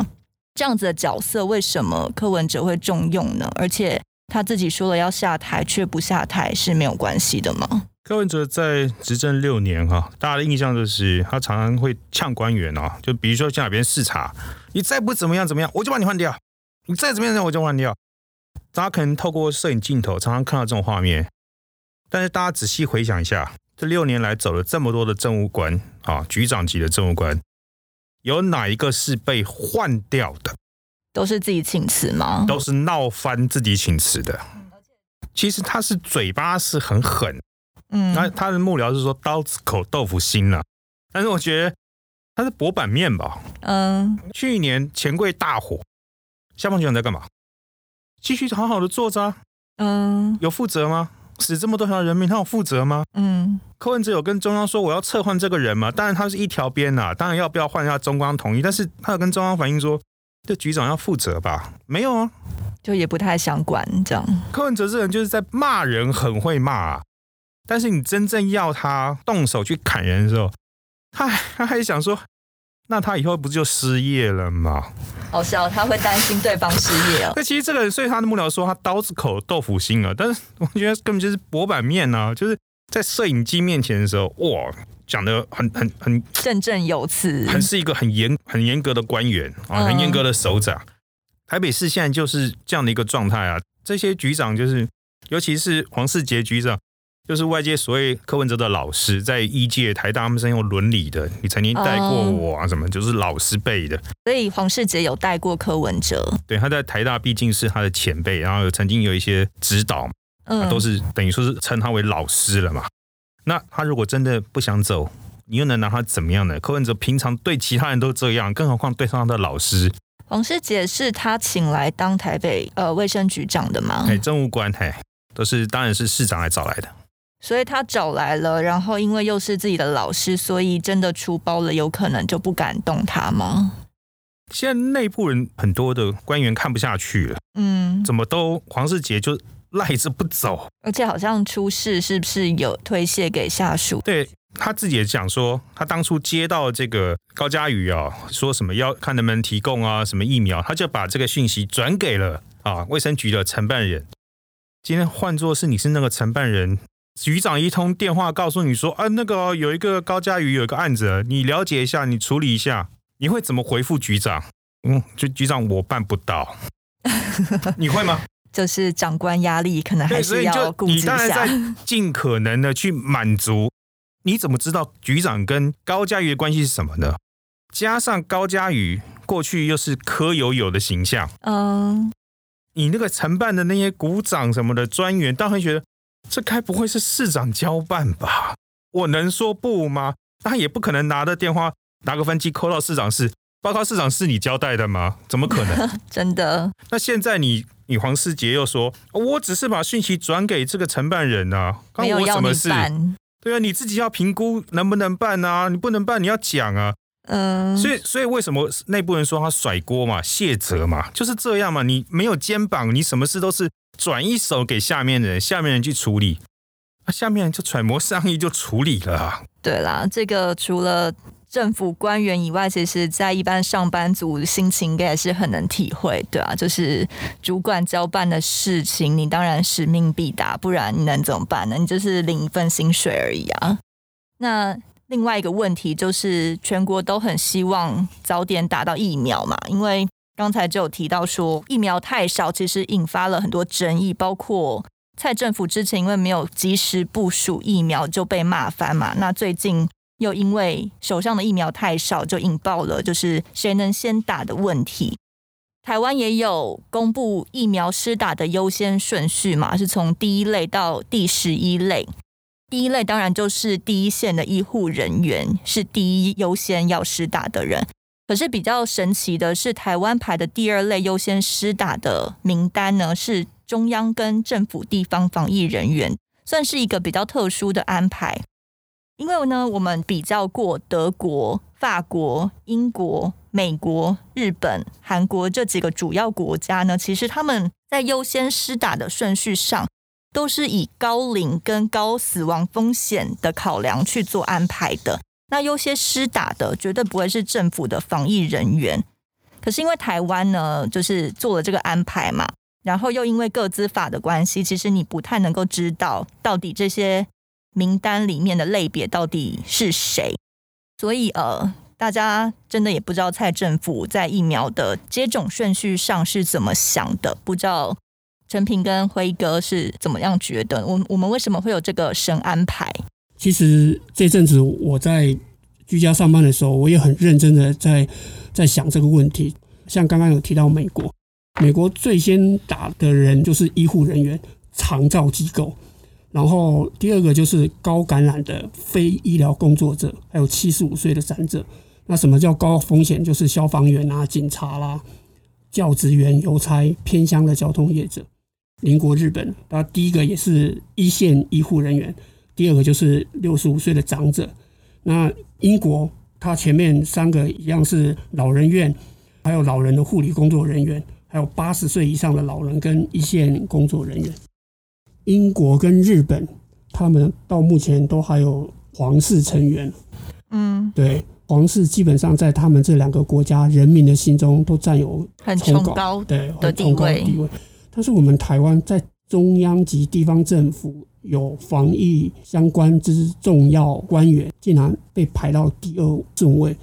这样子的角色，为什么柯文哲会重用呢？而且他自己说了要下台，却不下台是没有关系的吗？柯文哲在执政六年哈，大家的印象就是他常常会呛官员哦，就比如说去哪边视察，你再不怎么样怎么样，我就把你换掉；你再怎么样我就换掉。大家可能透过摄影镜头常常看到这种画面，但是大家仔细回想一下。这六年来走了这么多的政务官啊，局长级的政务官，有哪一个是被换掉的？都是自己请辞吗？都是闹翻自己请辞的。其实他是嘴巴是很狠，嗯，那他的幕僚是说刀子口豆腐心了，但是我觉得他是薄板面吧。嗯，去年钱柜大火，消防局长在干嘛？继续好好的坐着啊，嗯，有负责吗？死这么多条人命，他有负责吗？嗯，柯文哲有跟中央说我要撤换这个人吗？当然他是一条边呐，当然要不要换一下中央同意，但是他有跟中央反映说，这局长要负责吧？没有啊，就也不太想管这样。柯文哲这人就是在骂人，很会骂啊，但是你真正要他动手去砍人的时候，他还他还想说。那他以后不就失业了吗？好笑，他会担心对方失业哦。那其实这个人，所以他的幕僚说他刀子口豆腐心啊，但是我觉得根本就是薄板面呐、啊，就是在摄影机面前的时候，哇，讲的很很很振振有词，很是一个很严很严格的官员啊，很严格的首长。嗯、台北市现在就是这样的一个状态啊，这些局长就是，尤其是黄世杰局长。就是外界所谓柯文哲的老师，在一届台大他们是用伦理的，你曾经带过我啊，什么就是老师辈的。所以黄世杰有带过柯文哲，对，他在台大毕竟是他的前辈，然后曾经有一些指导，嗯，都是等于说是称他为老师了嘛。那他如果真的不想走，你又能拿他怎么样呢？柯文哲平常对其他人都这样，更何况对上他的老师。黄世杰是他请来当台北呃卫生局长的吗？哎，政务官，嘿，都是当然是市长来找来的。所以他找来了，然后因为又是自己的老师，所以真的出包了，有可能就不敢动他吗？现在内部人很多的官员看不下去了，嗯，怎么都黄世杰就赖着不走，而且好像出事是不是有推卸给下属？对，他自己也讲说，他当初接到这个高嘉宇啊，说什么要看能不能提供啊什么疫苗，他就把这个讯息转给了啊卫生局的承办人。今天换作是你是那个承办人。局长一通电话告诉你说啊，那个有一个高嘉瑜有一个案子，你了解一下，你处理一下，你会怎么回复局长？嗯，就局长我办不到，你会吗？就是长官压力可能还是要顾及一下。你当然在尽可能的去满足。你怎么知道局长跟高嘉瑜的关系是什么呢？加上高嘉瑜过去又是柯友友的形象，嗯，你那个承办的那些股长什么的专员，当然觉得。这该不会是市长交办吧？我能说不吗？他也不可能拿着电话拿个分机扣到市长室，报告市长是你交代的吗？怎么可能？真的？那现在你你黄世杰又说，我只是把讯息转给这个承办人啊，关我什么事？对啊，你自己要评估能不能办啊？你不能办，你要讲啊。嗯，所以所以为什么内部人说他甩锅嘛、卸责嘛，就是这样嘛。你没有肩膀，你什么事都是。转一手给下面的人，下面人去处理，那下面人就揣摩上意就处理了。对啦，这个除了政府官员以外，其实在一般上班族心情应该也是很能体会，对啊，就是主管交办的事情，你当然使命必达，不然你能怎么办呢？你就是领一份薪水而已啊。那另外一个问题就是，全国都很希望早点打到疫苗嘛，因为刚才就有提到说疫苗太少，其实引发了很多争议，包括蔡政府之前因为没有及时部署疫苗就被骂翻嘛，那最近。又因为手上的疫苗太少，就引爆了就是谁能先打的问题。台湾也有公布疫苗施打的优先顺序嘛，是从第一类到第十一类。第一类当然就是第一线的医护人员，是第一优先要施打的人。可是比较神奇的是，台湾排的第二类优先施打的名单呢，是中央跟政府地方防疫人员，算是一个比较特殊的安排。因为呢，我们比较过德国、法国、英国、美国、日本、韩国这几个主要国家呢，其实他们在优先施打的顺序上，都是以高龄跟高死亡风险的考量去做安排的。那优先施打的绝对不会是政府的防疫人员。可是因为台湾呢，就是做了这个安排嘛，然后又因为个资法的关系，其实你不太能够知道到底这些。名单里面的类别到底是谁？所以呃，大家真的也不知道蔡政府在疫苗的接种顺序上是怎么想的。不知道陈平跟辉哥是怎么样觉得？我我们为什么会有这个神安排？其实这阵子我在居家上班的时候，我也很认真的在在想这个问题。像刚刚有提到美国，美国最先打的人就是医护人员、长照机构。然后第二个就是高感染的非医疗工作者，还有七十五岁的长者。那什么叫高风险？就是消防员啊、警察啦、教职员、邮差、偏乡的交通业者。邻国日本，那第一个也是一线医护人员，第二个就是六十五岁的长者。那英国，它前面三个一样是老人院，还有老人的护理工作人员，还有八十岁以上的老人跟一线工作人员。英国跟日本，他们到目前都还有皇室成员。嗯，对，皇室基本上在他们这两个国家人民的心中都占有很崇高的地位。但是我们台湾在中央及地方政府有防疫相关之重要官员，竟然被排到第二顺位，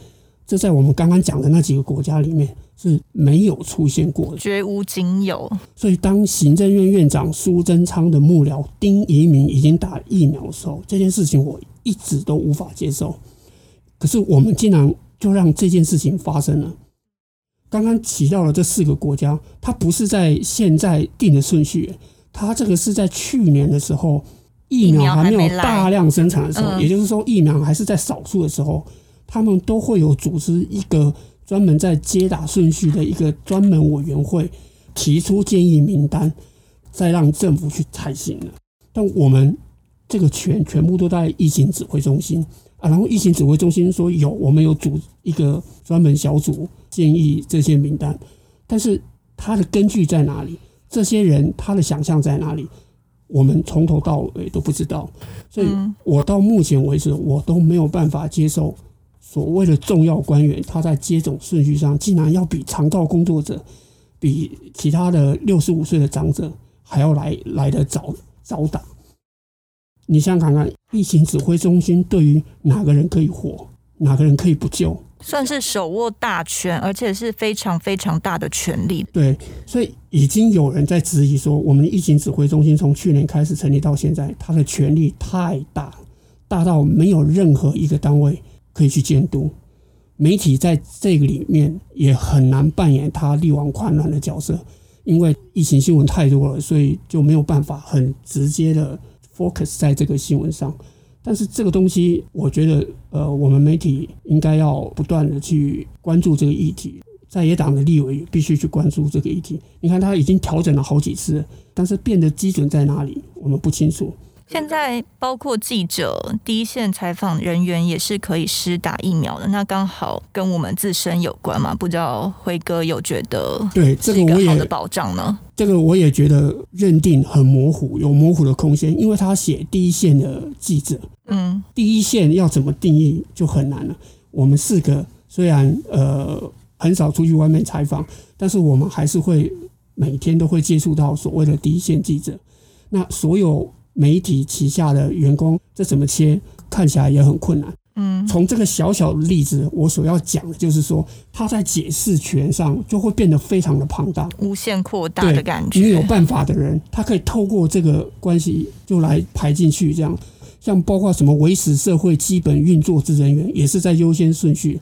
这在我们刚刚讲的那几个国家里面。是没有出现过的，绝无仅有。所以，当行政院院长苏贞昌的幕僚丁仪明已经打疫苗的时候，这件事情我一直都无法接受。可是，我们竟然就让这件事情发生了。刚刚提到了这四个国家，它不是在现在定的顺序，它这个是在去年的时候，疫苗还没有大量生产的时候，也就是说，疫苗还是在少数的时候，他们都会有组织一个。专门在接打顺序的一个专门委员会提出建议名单，再让政府去采行的。但我们这个全全部都在疫情指挥中心啊，然后疫情指挥中心说有，我们有组一个专门小组建议这些名单，但是它的根据在哪里？这些人他的想象在哪里？我们从头到尾都不知道。所以我到目前为止，我都没有办法接受。所谓的重要官员，他在接种顺序上竟然要比长照工作者、比其他的六十五岁的长者还要来来得早早打。你想想看看，疫情指挥中心对于哪个人可以活，哪个人可以不救，算是手握大权，而且是非常非常大的权力。对，所以已经有人在质疑说，我们疫情指挥中心从去年开始成立到现在，它的权力太大，大到没有任何一个单位。可以去监督媒体，在这个里面也很难扮演他力挽狂澜的角色，因为疫情新闻太多了，所以就没有办法很直接的 focus 在这个新闻上。但是这个东西，我觉得，呃，我们媒体应该要不断的去关注这个议题，在野党的立委必须去关注这个议题。你看，他已经调整了好几次，但是变的基准在哪里，我们不清楚。现在包括记者、第一线采访人员也是可以施打疫苗的，那刚好跟我们自身有关嘛？不知道辉哥有觉得对这个好的保障呢？这个我也觉得认定很模糊，有模糊的空间，因为他写第一线的记者，嗯，第一线要怎么定义就很难了。我们四个虽然呃很少出去外面采访，但是我们还是会每天都会接触到所谓的第一线记者。那所有媒体旗下的员工，这怎么切，看起来也很困难。嗯，从这个小小的例子，我所要讲的就是说，他在解释权上就会变得非常的庞大，无限扩大的感觉。你有办法的人，他可以透过这个关系就来排进去，这样。像包括什么维持社会基本运作之人员，也是在优先顺序。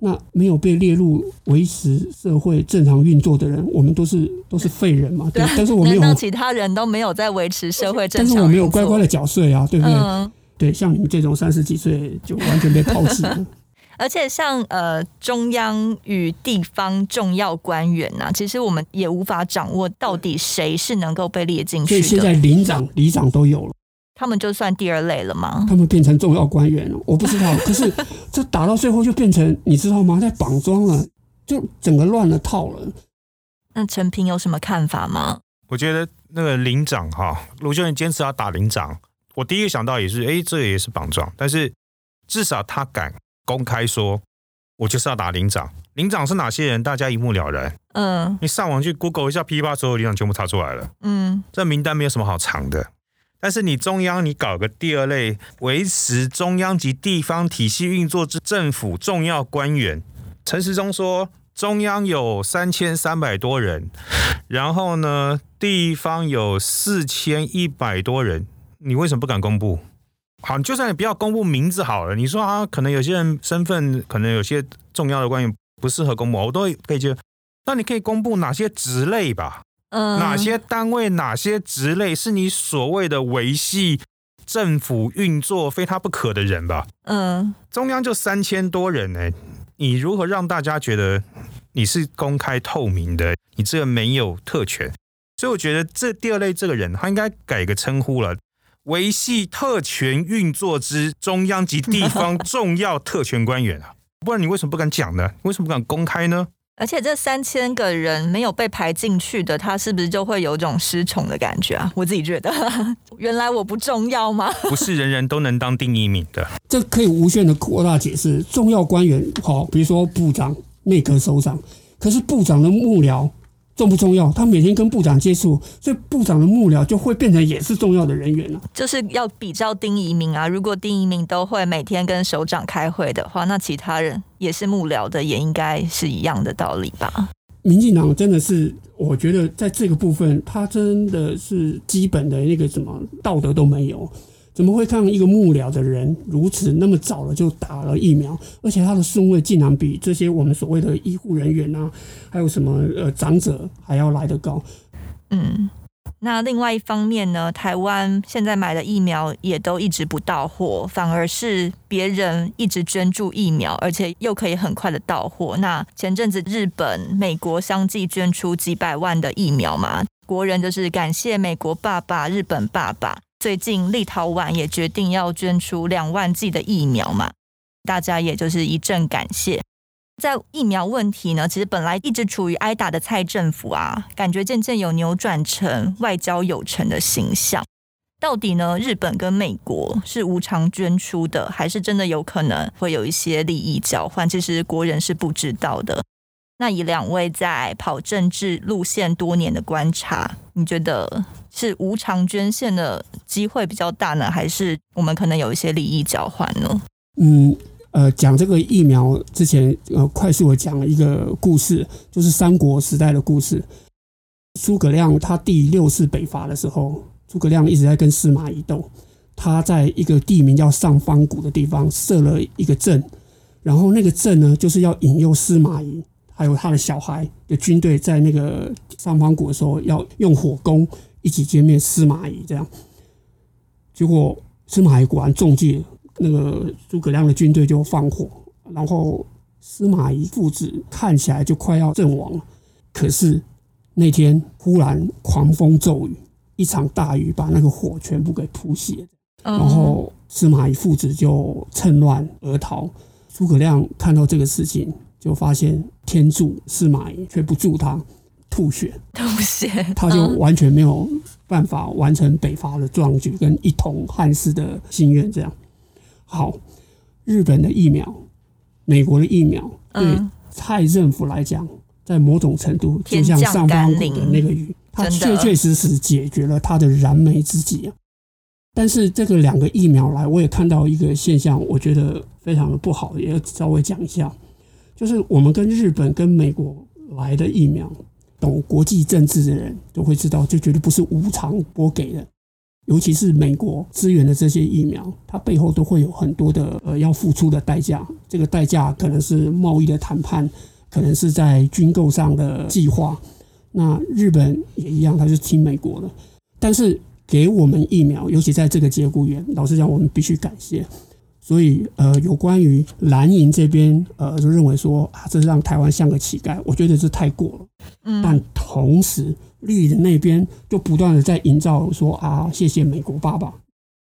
那没有被列入维持社会正常运作的人，我们都是都是废人嘛？对。但是我没有，难道其他人都没有在维持社会正常？但是我没有乖乖的缴税啊，对不对？嗯对，像你们这种三十几岁就完全被抛弃了。而且像呃中央与地方重要官员呐、啊，其实我们也无法掌握到底谁是能够被列进去的。所以现在领长、里长都有了，他们就算第二类了吗？他们变成重要官员了，我不知道。可是这打到最后就变成你知道吗？在绑桩了，就整个乱了套了。那陈平有什么看法吗？我觉得那个领长哈，卢秀燕坚持要打领长。我第一个想到也是，哎，这个也是绑桩，但是至少他敢公开说，我就是要打领长。领长是哪些人？大家一目了然。嗯，你上网去 Google 一下，噼啪，所有领长全部查出来了。嗯，这名单没有什么好藏的。但是你中央，你搞个第二类，维持中央及地方体系运作之政府重要官员。陈时中说，中央有三千三百多人，然后呢，地方有四千一百多人。你为什么不敢公布？好，就算你不要公布名字好了。你说啊，可能有些人身份，可能有些重要的官员不适合公布，我都可以接。那你可以公布哪些职类吧？嗯，哪些单位、哪些职类是你所谓的维系政府运作非他不可的人吧？嗯，中央就三千多人呢，你如何让大家觉得你是公开透明的？你这个没有特权，所以我觉得这第二类这个人，他应该改个称呼了。维系特权运作之中央及地方重要特权官员啊，不然你为什么不敢讲呢？为什么不敢公开呢？而且这三千个人没有被排进去的，他是不是就会有种失宠的感觉啊？我自己觉得，原来我不重要吗？不是人人都能当第一名的，这可以无限的扩大解释。重要官员好，比如说部长、内阁首长，可是部长的幕僚。重不重要？他每天跟部长接触，所以部长的幕僚就会变成也是重要的人员了。就是要比较丁一明啊，如果丁一明都会每天跟首长开会的话，那其他人也是幕僚的，也应该是一样的道理吧？民进党真的是，我觉得在这个部分，他真的是基本的那个什么道德都没有。怎么会看一个幕僚的人如此那么早了就打了疫苗，而且他的顺位竟然比这些我们所谓的医护人员啊，还有什么呃长者还要来得高？嗯，那另外一方面呢，台湾现在买的疫苗也都一直不到货，反而是别人一直捐助疫苗，而且又可以很快的到货。那前阵子日本、美国相继捐出几百万的疫苗嘛，国人就是感谢美国爸爸、日本爸爸。最近立陶宛也决定要捐出两万剂的疫苗嘛，大家也就是一阵感谢。在疫苗问题呢，其实本来一直处于挨打的蔡政府啊，感觉渐渐有扭转成外交有成的形象。到底呢，日本跟美国是无偿捐出的，还是真的有可能会有一些利益交换？其实国人是不知道的。那以两位在跑政治路线多年的观察，你觉得？是无偿捐献的机会比较大呢，还是我们可能有一些利益交换呢？嗯，呃，讲这个疫苗之前，呃，快速的讲了一个故事，就是三国时代的故事。诸葛亮他第六次北伐的时候，诸葛亮一直在跟司马懿斗。他在一个地名叫上方谷的地方设了一个阵，然后那个阵呢，就是要引诱司马懿还有他的小孩的军队在那个上方谷的时候要用火攻。一起歼灭司马懿，这样，结果司马懿果然中计，那个诸葛亮的军队就放火，然后司马懿父子看起来就快要阵亡了。可是那天忽然狂风骤雨，一场大雨把那个火全部给扑熄，然后司马懿父子就趁乱而逃。诸葛亮看到这个事情，就发现天助司马懿，却不助他。吐血，吐血，他就完全没有办法完成北伐的壮举跟一统汉室的心愿。这样，好，日本的疫苗美国的疫苗对蔡政府来讲，在某种程度就像上方谷的那个雨，它确确实实解决了他的燃眉之急啊。但是这个两个疫苗来，我也看到一个现象，我觉得非常的不好，也要稍微讲一下，就是我们跟日本跟美国来的疫苗，懂国际政治的人都会知道，就绝对不是无偿拨给的。尤其是美国支援的这些疫苗，它背后都会有很多的呃要付出的代价。这个代价可能是贸易的谈判，可能是在军购上的计划。那日本也一样，它是听美国的。但是给我们疫苗，尤其在这个节骨眼，老实讲，我们必须感谢。所以呃，有关于蓝营这边呃，就认为说啊，这是让台湾像个乞丐，我觉得这太过了。嗯，但同时。绿的那边就不断的在营造说啊，谢谢美国爸爸，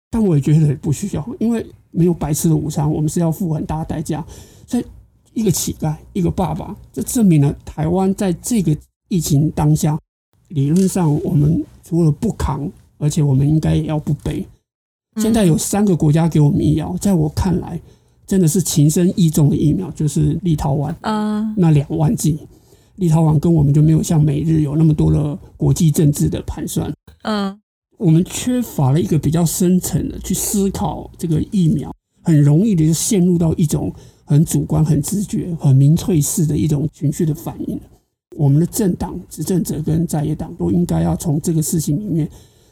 但我也觉得不需要，因为没有白吃的午餐，我们是要付很大代价。所以一个乞丐，一个爸爸，这证明了台湾在这个疫情当下，理论上我们除了不扛，而且我们应该也要不背。现在有三个国家给我们疫苗，在我看来，真的是情深意重的疫苗，就是立陶宛，啊，那两万剂。立陶宛跟我们就没有像美日有那么多的国际政治的盘算，嗯，我们缺乏了一个比较深层的去思考这个疫苗，很容易的就陷入到一种很主观、很直觉、很民粹式的一种情绪的反应。我们的政党、执政者跟在野党都应该要从这个事情里面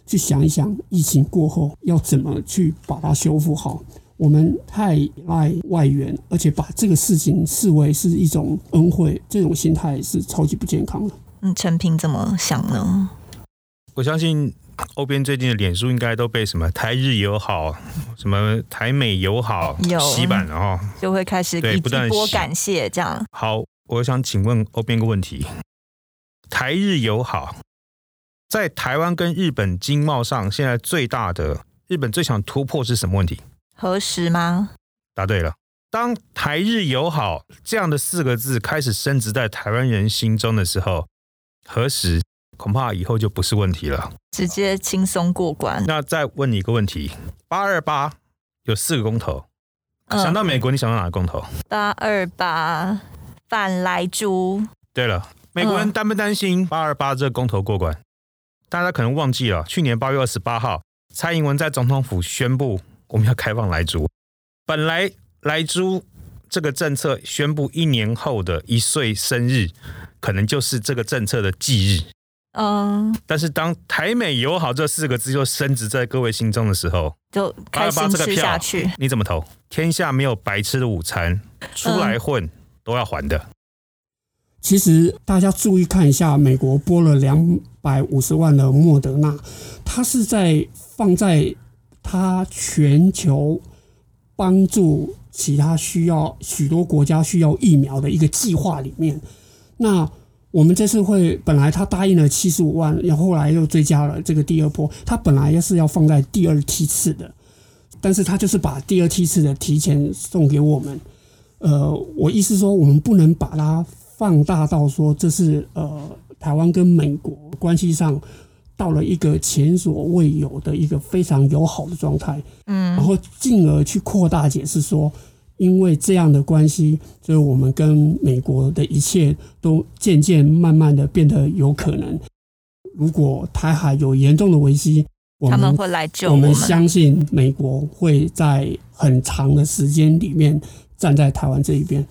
去想一想，疫情过后要怎么去把它修复好。我们太依赖外援，而且把这个事情视为是一种恩惠，这种心态是超级不健康的。嗯，陈平怎么想呢？我相信欧编最近的脸书应该都被什么台日友好、什么台美友好洗版了哦，就会开始对不断多感谢这样。好，我想请问欧编个问题：台日友好在台湾跟日本经贸上，现在最大的日本最想突破是什么问题？核实吗？答对了。当台日友好这样的四个字开始升值在台湾人心中的时候，核实恐怕以后就不是问题了，直接轻松过关。那再问你一个问题：八二八有四个公投，嗯、想到美国，你想到哪个公投？八二八反莱猪。对了，美国人担不担心八二八这个公投过关？嗯、大家可能忘记了，去年八月二十八号，蔡英文在总统府宣布。我们要开放莱猪，本来莱猪这个政策宣布一年后的一岁生日，可能就是这个政策的忌日。嗯，但是当台美友好这四个字就升值在各位心中的时候，就开心吃下去。你怎么投？天下没有白吃的午餐，出来混都要还的。其实大家注意看一下，美国拨了两百五十万的莫德纳，它是在放在。它全球帮助其他需要许多国家需要疫苗的一个计划里面，那我们这次会本来他答应了七十五万，然后来又追加了这个第二波，他本来是要放在第二梯次的，但是他就是把第二梯次的提前送给我们。呃，我意思说，我们不能把它放大到说这是呃台湾跟美国关系上。到了一个前所未有的一个非常友好的状态，嗯，然后进而去扩大解释说，因为这样的关系，所以我们跟美国的一切都渐渐慢慢的变得有可能。如果台海有严重的危机，我们，他们会来救我们。我们相信美国会在很长的时间里面站在台湾这一边。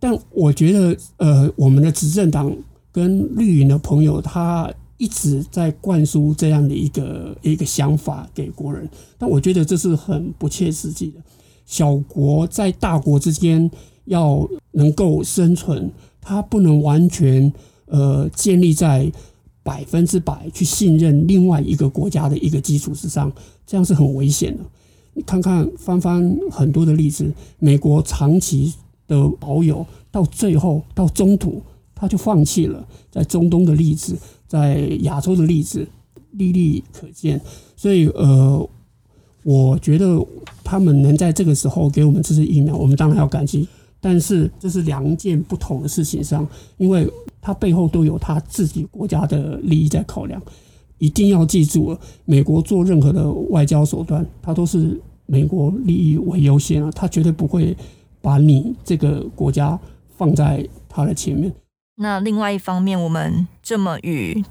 但我觉得，呃，我们的执政党跟绿营的朋友，他。一直在灌输这样的一个一个想法给国人，但我觉得这是很不切实际的。小国在大国之间要能够生存，它不能完全呃建立在百分之百去信任另外一个国家的一个基础之上，这样是很危险的。你看看翻翻很多的例子，美国长期的保有到最后到中途，他就放弃了，在中东的例子。在亚洲的例子历历可见，所以呃，我觉得他们能在这个时候给我们这支疫苗，我们当然要感激。但是这是两件不同的事情上，因为它背后都有他自己国家的利益在考量。一定要记住，美国做任何的外交手段，它都是美国利益为优先啊，他绝对不会把你这个国家放在他的前面。那另外一方面，我们这么与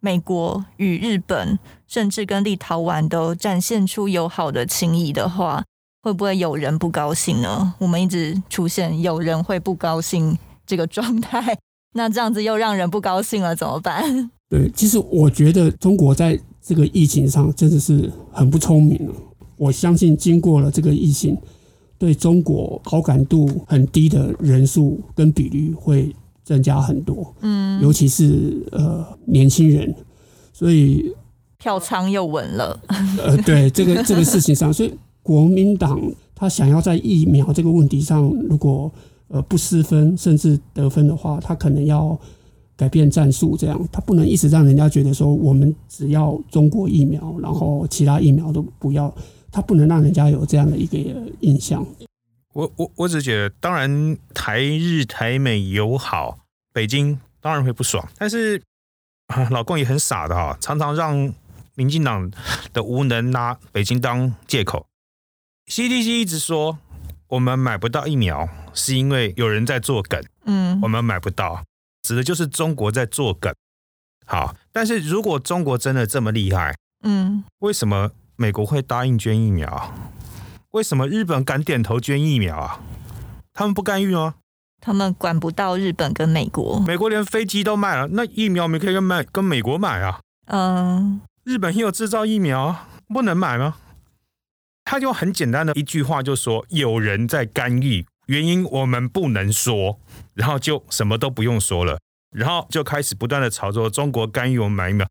美国、与日本，甚至跟立陶宛都展现出友好的情谊的话，会不会有人不高兴呢？我们一直出现有人会不高兴这个状态，那这样子又让人不高兴了，怎么办？对，其实我觉得中国在这个疫情上真的是很不聪明了。我相信经过了这个疫情，对中国好感度很低的人数跟比率会增加很多。嗯，尤其是呃年轻人，所以票仓又稳了。呃，对这个 这个事情上，所以。国民党他想要在疫苗这个问题上，如果呃不失分甚至得分的话，他可能要改变战术，这样他不能一直让人家觉得说我们只要中国疫苗，然后其他疫苗都不要，他不能让人家有这样的一个印象。我我我只觉得，当然台日台美友好，北京当然会不爽，但是啊，老共也很傻的哈，常常让民进党的无能拿北京当借口。CDC 一直说我们买不到疫苗，是因为有人在做梗。嗯，我们买不到，指的就是中国在做梗。好，但是如果中国真的这么厉害，嗯，为什么美国会答应捐疫苗？为什么日本敢点头捐疫苗啊？他们不干预吗？他们管不到日本跟美国。美国连飞机都卖了，那疫苗我们可以跟买跟美国买啊？嗯，日本也有制造疫苗，不能买吗？他就很简单的一句话就说有人在干预，原因我们不能说，然后就什么都不用说了，然后就开始不断的炒作中国干预我们买疫苗。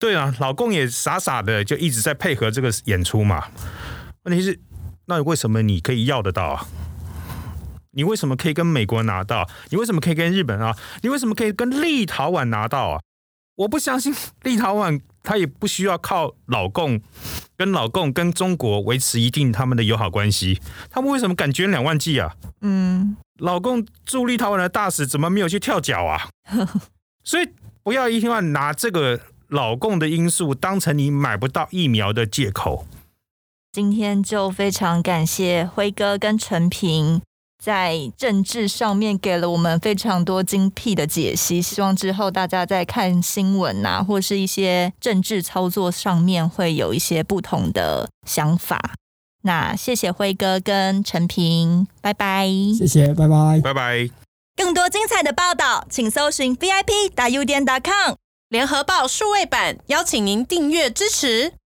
对啊，老公也傻傻的就一直在配合这个演出嘛。问题是，那为什么你可以要得到啊？你为什么可以跟美国拿到？你为什么可以跟日本啊？你为什么可以跟立陶宛拿到啊？我不相信立陶宛他也不需要靠老共跟老共跟中国维持一定他们的友好关系，他们为什么敢捐两万剂啊？嗯，老共驻立陶宛的大使怎么没有去跳脚啊？所以不要一天到晚拿这个老共的因素当成你买不到疫苗的借口。今天就非常感谢辉哥跟陈平。在政治上面给了我们非常多精辟的解析，希望之后大家在看新闻啊，或是一些政治操作上面会有一些不同的想法。那谢谢辉哥跟陈平，拜拜。谢谢，拜拜，拜拜。更多精彩的报道，请搜寻 VIP 大 U 点 com 联合报数位版，邀请您订阅支持。